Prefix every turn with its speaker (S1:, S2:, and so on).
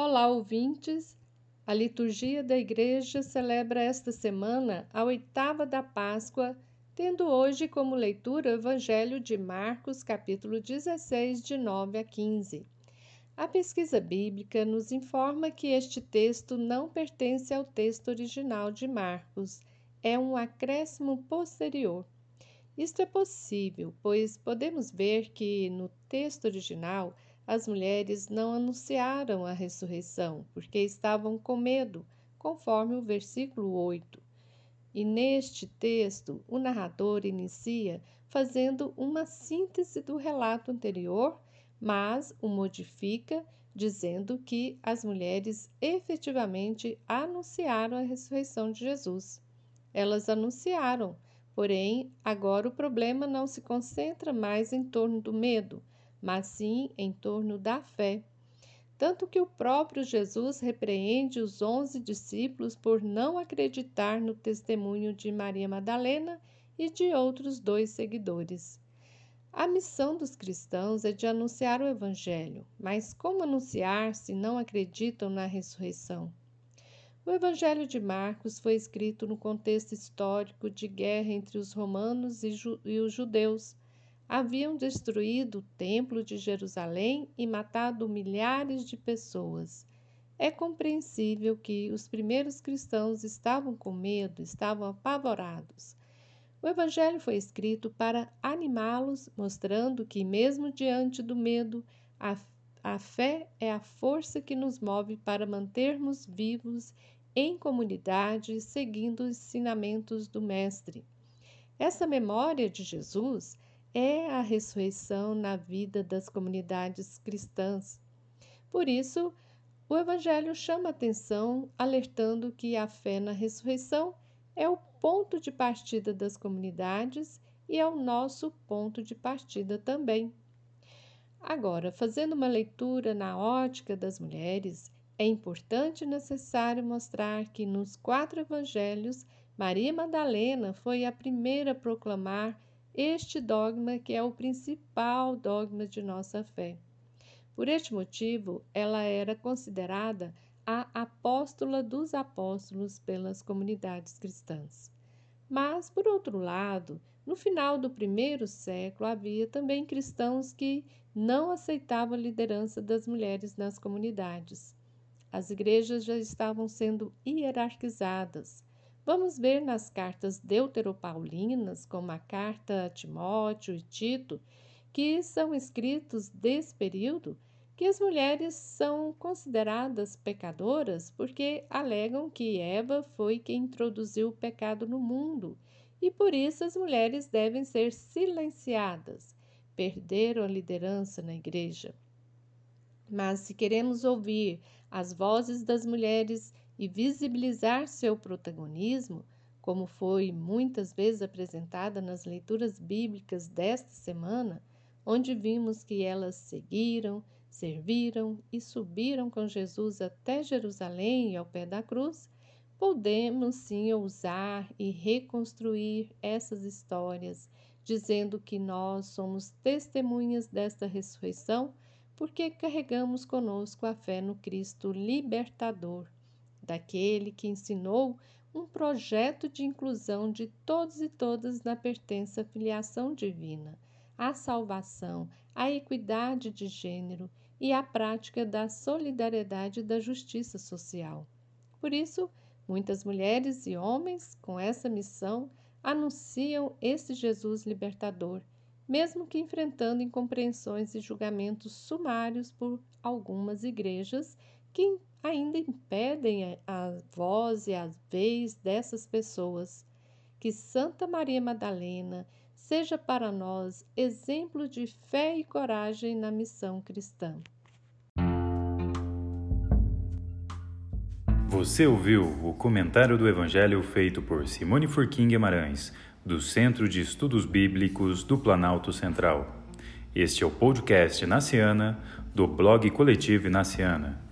S1: Olá, ouvintes! A liturgia da Igreja celebra esta semana a oitava da Páscoa, tendo hoje como leitura o Evangelho de Marcos, capítulo 16, de 9 a 15. A pesquisa bíblica nos informa que este texto não pertence ao texto original de Marcos, é um acréscimo posterior. Isto é possível, pois podemos ver que no texto original as mulheres não anunciaram a ressurreição, porque estavam com medo, conforme o versículo 8. E neste texto, o narrador inicia fazendo uma síntese do relato anterior, mas o modifica, dizendo que as mulheres efetivamente anunciaram a ressurreição de Jesus. Elas anunciaram, porém, agora o problema não se concentra mais em torno do medo mas sim em torno da fé. Tanto que o próprio Jesus repreende os onze discípulos por não acreditar no testemunho de Maria Madalena e de outros dois seguidores. A missão dos cristãos é de anunciar o Evangelho, mas como anunciar se não acreditam na ressurreição? O Evangelho de Marcos foi escrito no contexto histórico de guerra entre os romanos e, os judeus haviam destruído o Templo de Jerusalém e matado milhares de pessoas. É compreensível que os primeiros cristãos estavam com medo, estavam apavorados. O Evangelho foi escrito para animá-los, mostrando que, mesmo diante do medo, a, a fé é a força que nos move para mantermos vivos em comunidade, seguindo os ensinamentos do Mestre. Essa memória de Jesus é a ressurreição na vida das comunidades cristãs. Por isso, o Evangelho chama atenção, alertando que a fé na ressurreição é o ponto de partida das comunidades e é o nosso ponto de partida também. Agora, fazendo uma leitura na ótica das mulheres, é importante e necessário mostrar que nos quatro evangelhos, Maria Madalena foi a primeira a proclamar este dogma que é o principal dogma de nossa fé. Por este motivo, ela era considerada a apóstola dos apóstolos pelas comunidades cristãs. Mas, por outro lado, no final do primeiro século havia também cristãos que não aceitavam a liderança das mulheres nas comunidades. As igrejas já estavam sendo hierarquizadas, Vamos ver nas cartas deuteropaulinas, como a carta a Timóteo e Tito, que são escritos desse período, que as mulheres são consideradas pecadoras porque alegam que Eva foi quem introduziu o pecado no mundo e por isso as mulheres devem ser silenciadas. Perderam a liderança na igreja. Mas se queremos ouvir as vozes das mulheres e visibilizar seu protagonismo, como foi muitas vezes apresentada nas leituras bíblicas desta semana, onde vimos que elas seguiram, serviram e subiram com Jesus até Jerusalém e ao pé da cruz, podemos sim ousar e reconstruir essas histórias, dizendo que nós somos testemunhas desta ressurreição porque carregamos conosco a fé no Cristo libertador daquele que ensinou um projeto de inclusão de todos e todas na pertença à filiação divina, à salvação, à equidade de gênero e à prática da solidariedade e da justiça social. Por isso, muitas mulheres e homens com essa missão anunciam esse Jesus libertador, mesmo que enfrentando incompreensões e julgamentos sumários por algumas igrejas que ainda impedem a voz e a vez dessas pessoas. Que Santa Maria Madalena seja para nós exemplo de fé e coragem na missão cristã.
S2: Você ouviu o comentário do Evangelho feito por Simone Furquim Guimarães, do Centro de Estudos Bíblicos do Planalto Central. Este é o podcast Naciana, do blog Coletivo Naciana.